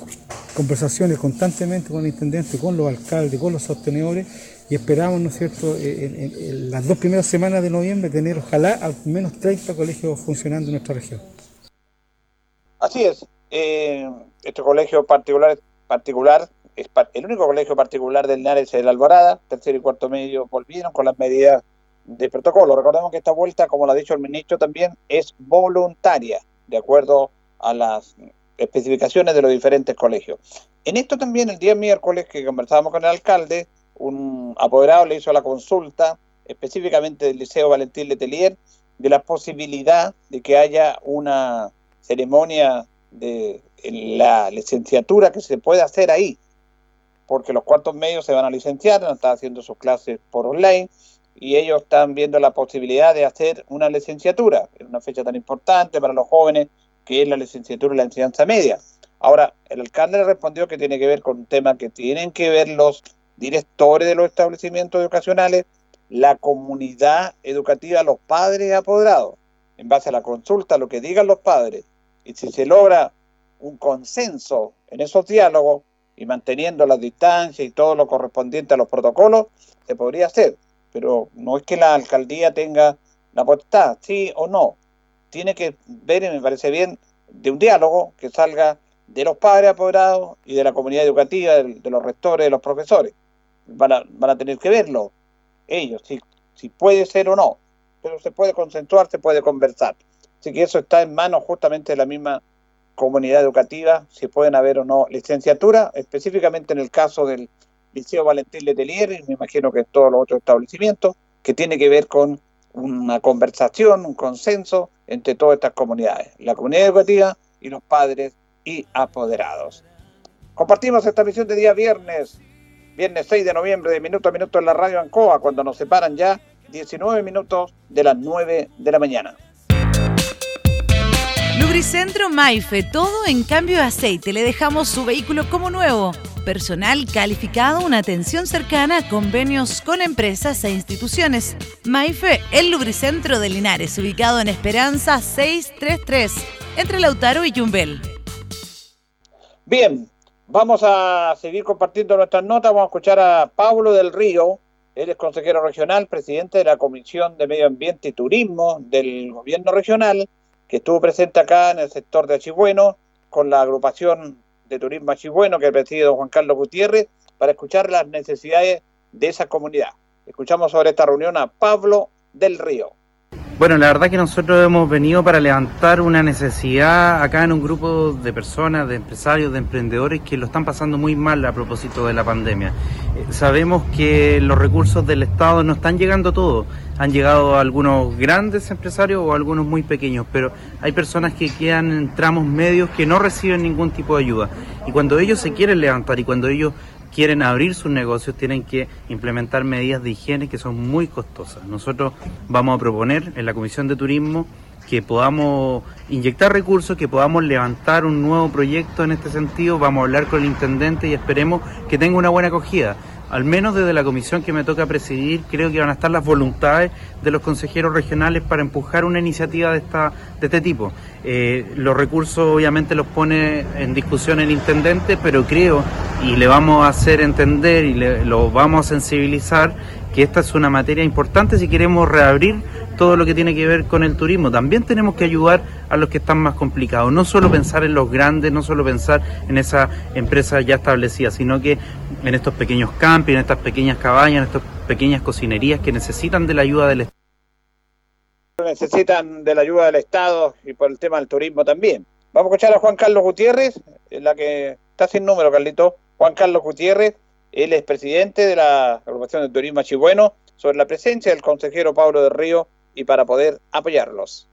conversaciones constantemente con el intendente, con los alcaldes, con los sostenedores y esperamos, ¿no es cierto?, eh, en las dos primeras semanas de noviembre tener ojalá al menos 30 colegios funcionando en nuestra región. Así es. eh, este colegio particular, particular es el único colegio particular del Linares es el Alborada, tercero y cuarto medio volvieron con las medidas de protocolo. Recordemos que esta vuelta, como lo ha dicho el ministro también, es voluntaria, de acuerdo a las especificaciones de los diferentes colegios. En esto también el día miércoles que conversábamos con el alcalde, un apoderado le hizo la consulta específicamente del Liceo Valentín Letelier de la posibilidad de que haya una ceremonia de la licenciatura que se puede hacer ahí. porque los cuartos medios se van a licenciar, están haciendo sus clases por online y ellos están viendo la posibilidad de hacer una licenciatura, en una fecha tan importante para los jóvenes que es la licenciatura en la enseñanza media. Ahora, el alcalde respondió que tiene que ver con un tema que tienen que ver los directores de los establecimientos educacionales, la comunidad educativa, los padres apoderados, en base a la consulta, lo que digan los padres, y si se logra un consenso en esos diálogos y manteniendo las distancias y todo lo correspondiente a los protocolos, se podría hacer. Pero no es que la alcaldía tenga la potestad, sí o no. Tiene que ver, y me parece bien, de un diálogo que salga de los padres apoderados y de la comunidad educativa, de, los rectores, de los profesores. Van a, van a tener que verlo ellos, si, si puede ser o no. Pero se puede consensuar, se puede conversar. Así que eso está en manos justamente de la misma comunidad educativa, si pueden haber o no licenciatura, específicamente en el caso del Liceo Valentín Letelier, y me imagino que en todos los otros establecimientos, que tiene que ver con una conversación, un consenso entre todas estas comunidades, la comunidad educativa y los padres y apoderados. Compartimos esta misión de día viernes, viernes 6 de noviembre, de minuto a minuto en la radio Ancoa, cuando nos separan ya 19 minutos de las 9 de la mañana. Lubricentro Maife, todo en cambio de aceite. Le dejamos su vehículo como nuevo. Personal calificado, una atención cercana, convenios con empresas e instituciones. Maife, el lubricentro de Linares, ubicado en Esperanza 633, entre Lautaro y Yumbel. Bien, vamos a seguir compartiendo nuestras notas. Vamos a escuchar a Pablo del Río. Él es consejero regional, presidente de la Comisión de Medio Ambiente y Turismo del Gobierno Regional que estuvo presente acá en el sector de Achigüeno con la agrupación de turismo Achigüeno que preside don Juan Carlos Gutiérrez para escuchar las necesidades de esa comunidad. Escuchamos sobre esta reunión a Pablo del Río. Bueno, la verdad que nosotros hemos venido para levantar una necesidad acá en un grupo de personas, de empresarios, de emprendedores que lo están pasando muy mal a propósito de la pandemia. Eh, sabemos que los recursos del Estado no están llegando a todos. Han llegado a algunos grandes empresarios o algunos muy pequeños, pero hay personas que quedan en tramos medios que no reciben ningún tipo de ayuda. Y cuando ellos se quieren levantar y cuando ellos quieren abrir sus negocios tienen que implementar medidas de higiene que son muy costosas. Nosotros vamos a proponer en la Comisión de Turismo que podamos inyectar recursos, que podamos levantar un nuevo proyecto en este sentido. Vamos a hablar con el intendente y esperemos que tenga una buena acogida al menos desde la comisión que me toca presidir, creo que van a estar las voluntades de los consejeros regionales para empujar una iniciativa de, esta, de este tipo. Eh, los recursos obviamente los pone en discusión el intendente, pero creo y le vamos a hacer entender y le, lo vamos a sensibilizar que esta es una materia importante si queremos reabrir todo lo que tiene que ver con el turismo. También tenemos que ayudar a los que están más complicados. No solo pensar en los grandes, no solo pensar en esa empresa ya establecida, sino que en estos pequeños campings, en estas pequeñas cabañas, en estas pequeñas cocinerías que necesitan de la ayuda del Estado. Necesitan de la ayuda del Estado y por el tema del turismo también. Vamos a escuchar a Juan Carlos Gutiérrez, la que está sin número, Carlito. Juan Carlos Gutiérrez, él es presidente de la agrupación de turismo Chibueno, sobre la presencia del consejero Pablo del Río y para poder apoyarlos.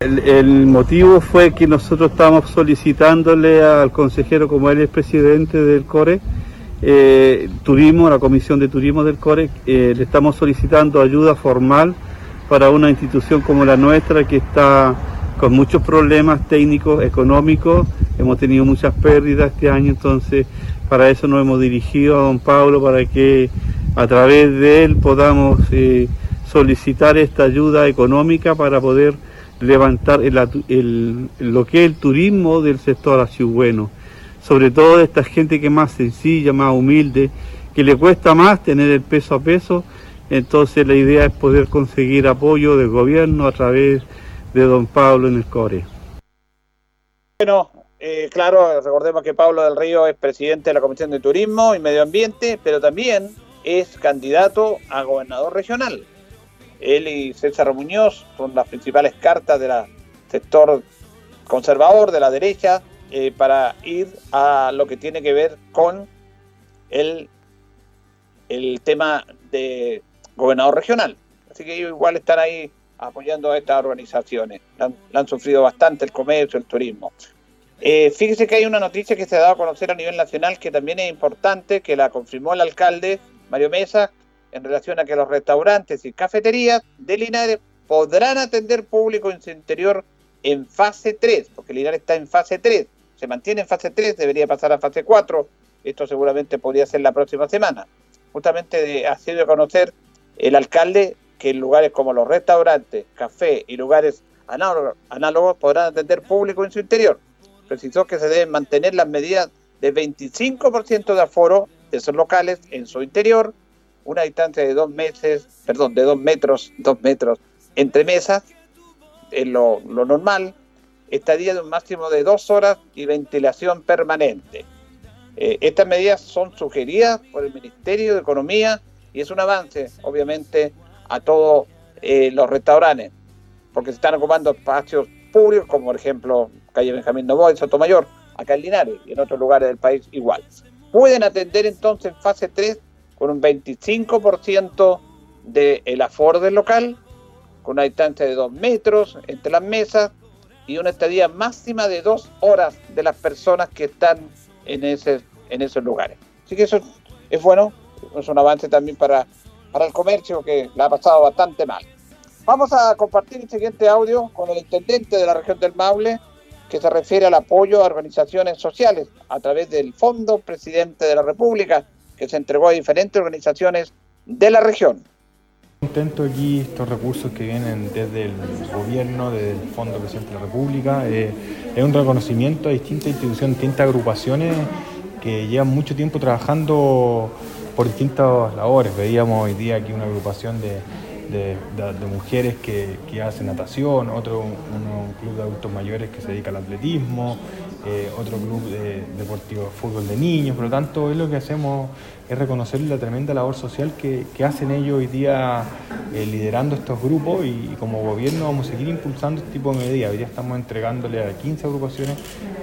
El, motivo fue que nosotros estábamos solicitándole al consejero, como él es presidente del CORE, eh, turismo, la comisión de turismo del CORE, eh, le estamos solicitando ayuda formal para una institución como la nuestra que está con muchos problemas técnicos, económicos, hemos tenido muchas pérdidas este año, entonces para eso nos hemos dirigido a don Pablo para que a través de él podamos eh, solicitar esta ayuda económica para poder levantar lo que es el turismo del sector bueno sobre todo de esta gente que es más sencilla, más humilde, que le cuesta más tener el peso a peso, entonces la idea es poder conseguir apoyo del gobierno a través de don Pablo en el CORE. Bueno, eh, claro, recordemos que Pablo del Río es presidente de la Comisión de Turismo y Medio Ambiente, pero también es candidato a gobernador regional. Él y César Muñoz son las principales cartas del sector conservador, de la derecha, eh, para ir a lo que tiene que ver con el, el tema de gobernador regional. Así que ellos igual están ahí apoyando a estas organizaciones. Han, han, sufrido bastante el comercio, el turismo. Eh, fíjese que hay una noticia que se ha dado a conocer a nivel nacional que también es importante, que la confirmó el alcalde Mario Mesa, en relación a que los restaurantes y cafeterías de Linares podrán atender público en su interior en fase 3, porque Linares está en fase 3, se mantiene en fase 3, debería pasar a fase 4, esto seguramente podría ser la próxima semana. Justamente ha sido a conocer el alcalde que en lugares como los restaurantes, café y lugares análogos, podrán atender público en su interior. Precisó que se deben mantener las medidas de 25% de aforo de esos locales en su interior, una distancia de dos meses, perdón, de dos metros, dos metros entre mesas, en lo, normal, estadía de un máximo de dos horas y ventilación permanente. Eh, estas medidas son sugeridas por el Ministerio de Economía y es un avance, obviamente, a todos eh, los restaurantes, porque se están ocupando espacios públicos, como por ejemplo calle Benjamín Novoa Sotomayor, acá en Linares y en otros lugares del país igual. Pueden atender entonces en fase 3 con un 25% del aforo del local, con una distancia de 2 metros entre las mesas y una estadía máxima de 2 horas de las personas que están en, ese, en esos lugares. Así que eso es bueno, es un avance también para, para el comercio que la ha pasado bastante mal. Vamos a compartir el siguiente audio con el intendente de la región del Maule, que se refiere al apoyo a organizaciones sociales a través del Fondo Presidente de la República, que se entregó a diferentes organizaciones de la región. Contento aquí estos recursos que vienen desde el gobierno, desde el Fondo Presidente de la República. Eh, es un reconocimiento a distintas instituciones, distintas agrupaciones que llevan mucho tiempo trabajando por distintas labores. Veíamos hoy día aquí una agrupación de, mujeres que, hacen natación, otro un club de adultos mayores que se dedica al atletismo, eh, otro club de, deportivo de fútbol de niños, por lo tanto es lo que hacemos es reconocer la tremenda labor social que, hacen ellos hoy día eh, liderando estos grupos y, como gobierno vamos a seguir impulsando este tipo de medidas. Hoy día estamos entregándole a 15 agrupaciones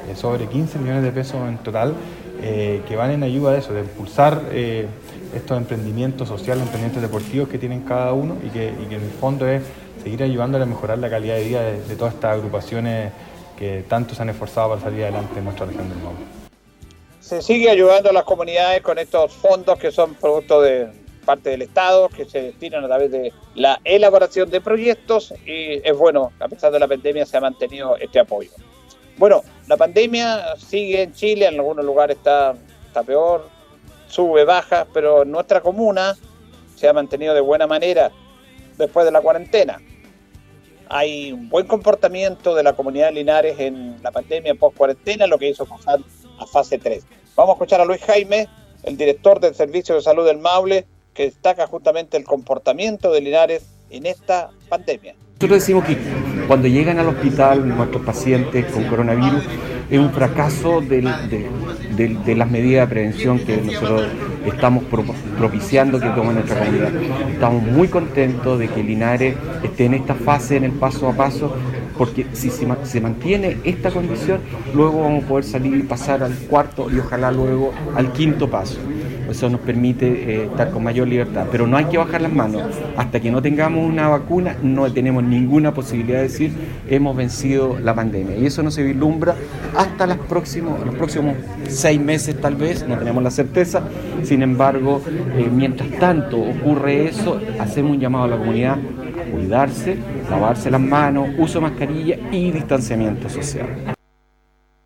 eh, sobre 15 millones de pesos en total que van en ayuda de eso, de impulsar estos emprendimientos sociales, emprendimientos deportivos que tienen cada uno y que, en el fondo es seguir ayudándole a mejorar la calidad de vida de todas estas agrupaciones que tanto se han esforzado para salir adelante en nuestra región del Maule. Se sigue ayudando a las comunidades con estos fondos que son producto de parte del Estado, que se destinan a través de la elaboración de proyectos y es bueno, a pesar de la pandemia se ha mantenido este apoyo. Bueno, la pandemia sigue en Chile, en algunos lugares está, está peor, sube, baja, pero en nuestra comuna se ha mantenido de buena manera después de la cuarentena hay un buen comportamiento de la comunidad de Linares en la pandemia post-cuarentena, lo que hizo pasar a fase 3. Vamos a escuchar a Luis Jaime, el director del Servicio de Salud del Maule, que destaca justamente el comportamiento de Linares en esta pandemia. Nosotros decimos que cuando llegan al hospital nuestros pacientes con coronavirus es un fracaso de, las medidas de prevención que nosotros estamos propiciando que tome nuestra comunidad. Estamos muy contentos de que Linares esté en esta fase, en el paso a paso, porque si se, mantiene esta condición, luego vamos a poder salir y pasar al cuarto y ojalá luego al quinto paso. Eso nos permite eh, estar con mayor libertad. Pero no hay que bajar las manos. Hasta que no tengamos una vacuna, no tenemos ninguna posibilidad de decir hemos vencido la pandemia. Y eso no se vislumbra hasta los próximos, los próximos seis meses tal vez, no tenemos la certeza. Sin embargo, eh, mientras tanto ocurre eso, hacemos un llamado a la comunidad a cuidarse, lavarse las manos, uso de mascarilla y distanciamiento social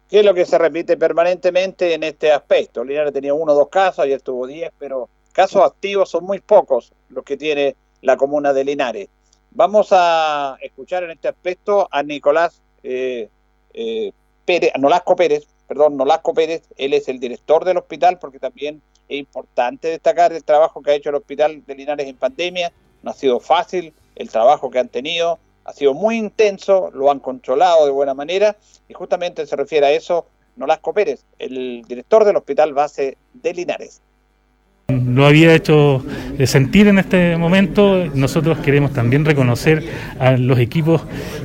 que es lo que se repite permanentemente en este aspecto. Linares tenía uno o dos casos, ayer tuvo diez, pero casos activos son muy pocos los que tiene la comuna de Linares. Vamos a escuchar en este aspecto a Nicolás eh, eh, Pérez, Nolasco Pérez, perdón, Nolasco Pérez, él es el director del hospital porque también es importante destacar el trabajo que ha hecho el hospital de Linares en pandemia, no ha sido fácil el trabajo que han tenido, ha sido muy intenso, lo han controlado de buena manera y justamente se refiere a eso Nolasco Pérez, el director del Hospital Base de Linares. Lo había hecho sentir en este momento, nosotros queremos también reconocer a los equipos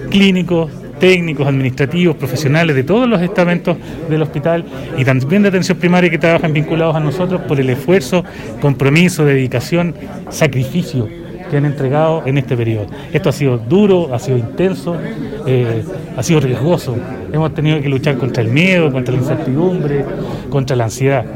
clínicos, técnicos, administrativos, profesionales de todos los estamentos del hospital y también de atención primaria que trabajan vinculados a nosotros por el esfuerzo, compromiso, dedicación, sacrificio que han entregado en este periodo. Esto ha sido duro, ha sido intenso, eh, ha sido riesgoso. Hemos tenido que luchar contra el miedo, contra la incertidumbre, contra la ansiedad.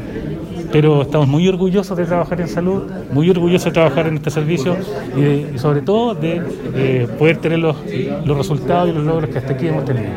Pero estamos muy orgullosos de trabajar en salud, muy orgullosos de trabajar en este servicio y, sobre todo de eh, poder tener los, los resultados y los logros que hasta aquí hemos tenido.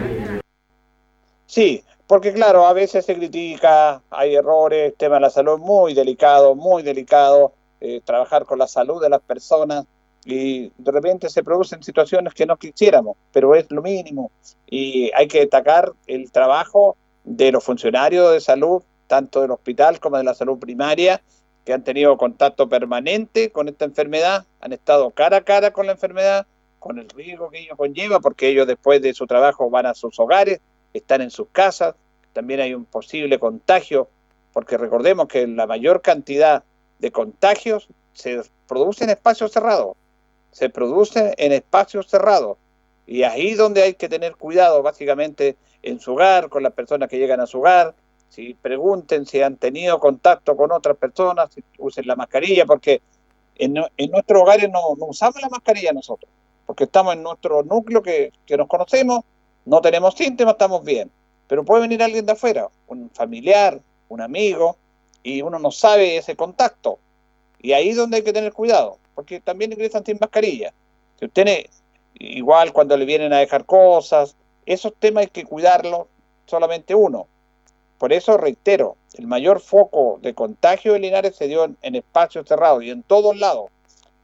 Sí, porque claro, a veces se critica, hay errores, tema de la salud muy delicado, muy delicado, eh, trabajar con la salud de las personas y de repente se producen situaciones que no quisiéramos, pero es lo mínimo. Y hay que destacar el trabajo de los funcionarios de salud, tanto del hospital como de la salud primaria, que han tenido contacto permanente con esta enfermedad, han estado cara a cara con la enfermedad, con el riesgo que ello conlleva, porque ellos después de su trabajo van a sus hogares, están en sus casas, también hay un posible contagio, porque recordemos que la mayor cantidad de contagios se produce en espacios cerrados, se produce en espacios cerrados, y ahí donde hay que tener cuidado, básicamente en su hogar, con las personas que llegan a su hogar, si pregunten si han tenido contacto con otras personas, si usen la mascarilla, porque en, en nuestros hogares no, no usamos la mascarilla nosotros, porque estamos en nuestro núcleo que, que nos conocemos, no tenemos síntomas, estamos bien. Pero puede venir alguien de afuera, un familiar, un amigo, y uno no sabe ese contacto. Y ahí es donde hay que tener cuidado, porque también ingresan sin mascarilla. Si usted, igual cuando le vienen a dejar cosas, esos temas hay que cuidarlos solamente uno. Por eso reitero, el mayor foco de contagio de Linares se dio en, en espacios cerrados y en todos lados.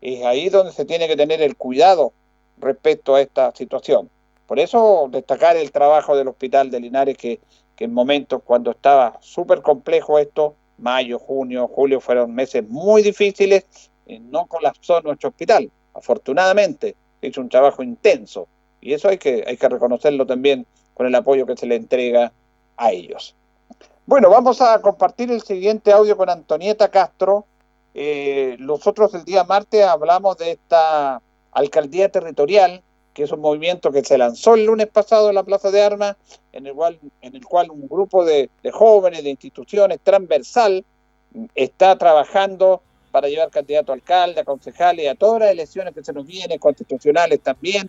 Es ahí donde se tiene que tener el cuidado respecto a esta situación. Por eso destacar el trabajo del Hospital de Linares, que, que en momentos cuando estaba súper complejo esto, mayo, junio, julio, fueron meses muy difíciles, eh, no colapsó nuestro hospital. Afortunadamente, hizo un trabajo intenso y eso hay que, hay que reconocerlo también con el apoyo que se le entrega a ellos. Bueno, vamos a compartir el siguiente audio con Antonieta Castro. Eh, nosotros el día martes hablamos de esta alcaldía territorial, que es un movimiento que se lanzó el lunes pasado en la Plaza de Armas, en el cual, un grupo de, jóvenes, de instituciones transversal, está trabajando para llevar candidato a alcalde, a concejales a todas las elecciones que se nos vienen, constitucionales también,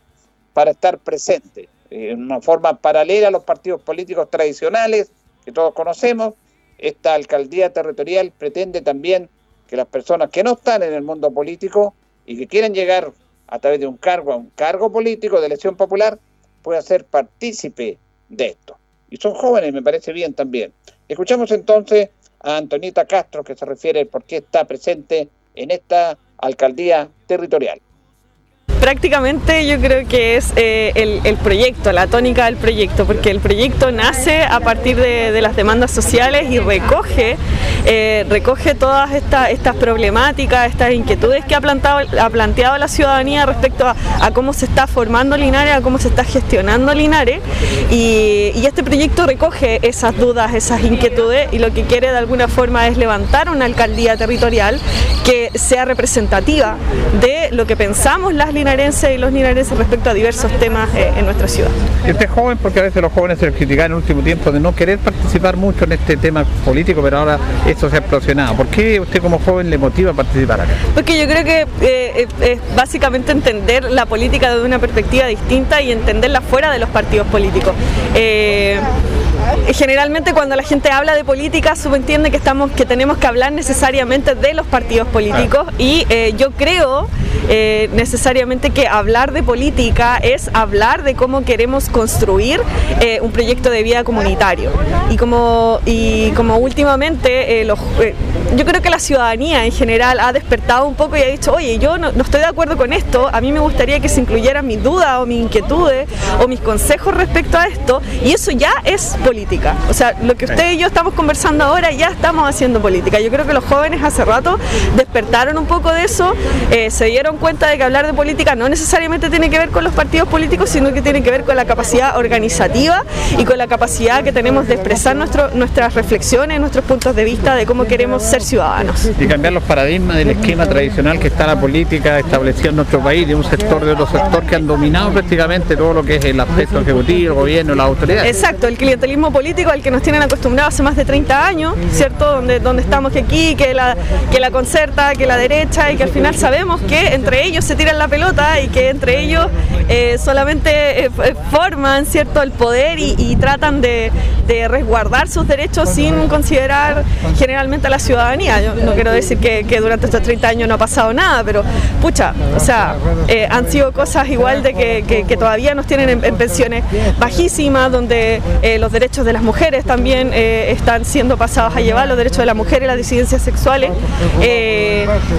para estar presente eh, en una forma paralela a los partidos políticos tradicionales que todos conocemos. Esta alcaldía territorial pretende también que las personas que no están en el mundo político y que quieren llegar a través de un cargo un cargo político de elección popular puedan ser partícipe de esto. Y son jóvenes, me parece bien también. Escuchamos entonces a Antonita Castro que se refiere por qué está presente en esta alcaldía territorial. Prácticamente yo creo que es eh, el, proyecto, la tónica del proyecto, porque el proyecto nace a partir de, las demandas sociales y recoge, eh, recoge todas esta- estas problemáticas, estas inquietudes que ha, plantado, ha planteado la ciudadanía respecto a, cómo se está formando Linares, a cómo se está gestionando Linares, y, y este proyecto recoge esas dudas, esas inquietudes, y lo que quiere de alguna forma es levantar una alcaldía territorial que sea representativa de lo que pensamos las linarenses y los linarenses respecto a diversos temas eh, en nuestra ciudad. Y usted es joven porque a veces los jóvenes se les critica en el último tiempo de no querer participar mucho en este tema político, pero ahora esto se ha explosionado. ¿Por qué usted como joven le motiva a participar acá? Porque yo creo que eh, es, es básicamente entender la política desde una perspectiva distinta y entenderla fuera de los partidos políticos. Eh, generalmente cuando la gente habla de política subentiende que estamos que tenemos que hablar necesariamente de los partidos políticos y eh, yo creo eh, necesariamente que hablar de política es hablar de cómo queremos construir eh, un proyecto de vida comunitario. Y como y como últimamente eh, los, eh, yo creo que la ciudadanía en general ha despertado un poco y ha dicho oye yo no, no estoy de acuerdo con esto a mí me gustaría que se incluyeran mis dudas o mis inquietudes o mis consejos respecto a esto y eso ya es política. O sea lo que usted y yo estamos conversando ahora ya estamos haciendo política. Yo creo que los jóvenes hace rato despertaron un poco de eso eh, se dieron cuenta de que hablar de política no necesariamente tiene que ver con los partidos políticos sino que tiene que ver con la capacidad organizativa y con la capacidad que tenemos de expresar nuestro, nuestras reflexiones nuestros puntos de vista de cómo queremos ser ciudadanos. Y cambiar los paradigmas del esquema tradicional que está la política establecida en nuestro país, de un sector de otro sector que han dominado prácticamente todo lo que es el aspecto ejecutivo, el gobierno, la autoridad. Exacto, el clientelismo político al que nos tienen acostumbrados hace más de 30 años, ¿cierto? Donde, donde estamos que aquí, que la, que la concerta, que la derecha y que al final sabemos que en entre ellos se tiran la pelota y que entre ellos eh, solamente eh, forman cierto el poder y, tratan de, resguardar sus derechos sin considerar generalmente a la ciudadanía. Yo no quiero decir que, durante estos 30 años no ha pasado nada, pero pucha, o sea, han sido cosas igual de que, todavía nos tienen en, pensiones bajísimas, donde los derechos de las mujeres también están siendo pasados a llevar, los derechos de las mujeres, las disidencias sexuales.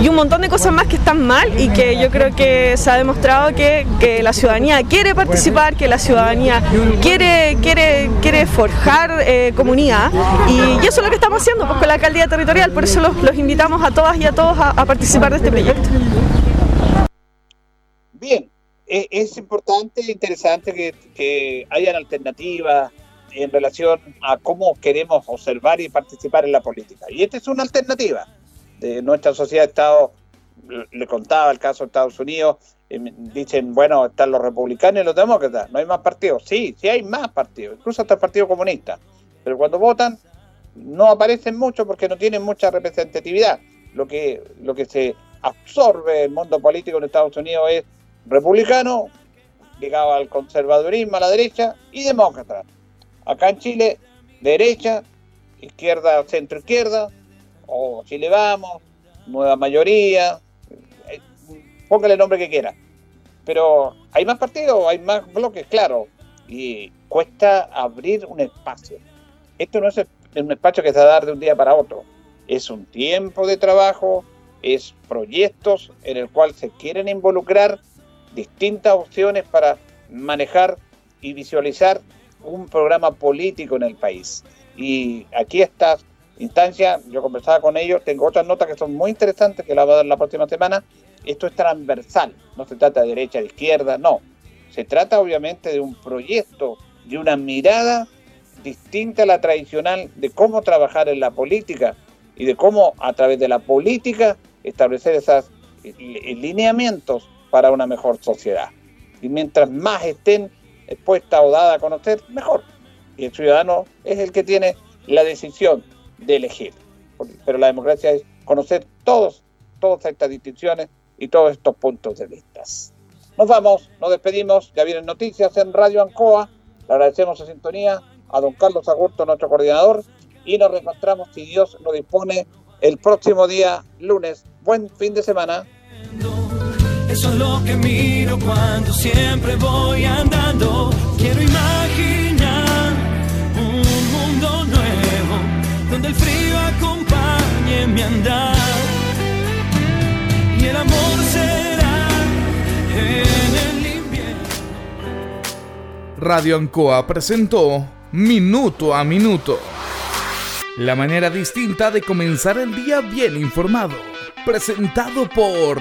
Y un montón de cosas más que están mal y que yo creo que se ha demostrado que, la ciudadanía quiere participar, que la ciudadanía quiere, quiere, quiere forjar eh, comunidad. Y, eso es lo que estamos haciendo pues, con la alcaldía territorial, por eso los, invitamos a todas y a todos a, participar de este proyecto. Bien, e, es importante e interesante que, que hayan alternativas en relación a cómo queremos observar y participar en la política. Y esta es una alternativa de nuestra sociedad Estado, le contaba el caso de Estados Unidos, dicen, bueno, están los republicanos y los demócratas, no hay más partidos. Sí, sí hay más partidos, incluso hasta el Partido Comunista. Pero cuando votan, no aparecen mucho porque no tienen mucha representatividad. Lo que, lo que se absorbe el mundo político en Estados Unidos es republicano, ligado al conservadurismo, a la derecha, y demócrata. Acá en Chile, derecha, izquierda, centro izquierda, o Chile Vamos, Nueva Mayoría, eh, póngale el nombre que quiera. Pero hay más partidos, hay más bloques, claro, y cuesta abrir un espacio. Esto no es un espacio que se va a dar de un día para otro, es un tiempo de trabajo, es proyectos en el cual se quieren involucrar distintas opciones para manejar y visualizar un programa político en el país. Y aquí está instancia, yo conversaba con ellos, tengo otras notas que son muy interesantes que la voy a dar la próxima semana. Esto es transversal, no se trata de derecha, de izquierda, no. Se trata obviamente de un proyecto, de una mirada distinta a la tradicional de cómo trabajar en la política y de cómo a través de la política establecer esos lineamientos para una mejor sociedad. Y mientras más estén expuestas o dadas a conocer, mejor. Y el ciudadano es el que tiene la decisión de elegir. Pero la democracia es conocer todos, todas estas distinciones y todos estos puntos de vista. Nos vamos, nos despedimos, ya vienen noticias en Radio Ancoa, le agradecemos su sintonía a don Carlos Agurto, nuestro coordinador, y nos reencontramos, si Dios lo dispone, el próximo día, lunes. Buen fin de semana. Eso es lo que miro cuando siempre voy andando. Quiero imaginar un mundo nuevo donde el frío acompañe mi andar y el amor será en el invierno. Radio Ancoa presentó Minuto a Minuto. La manera distinta de comenzar el día bien informado. Presentado por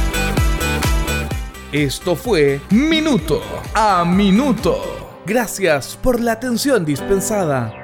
Esto fue Minuto a Minuto. Gracias por la atención dispensada.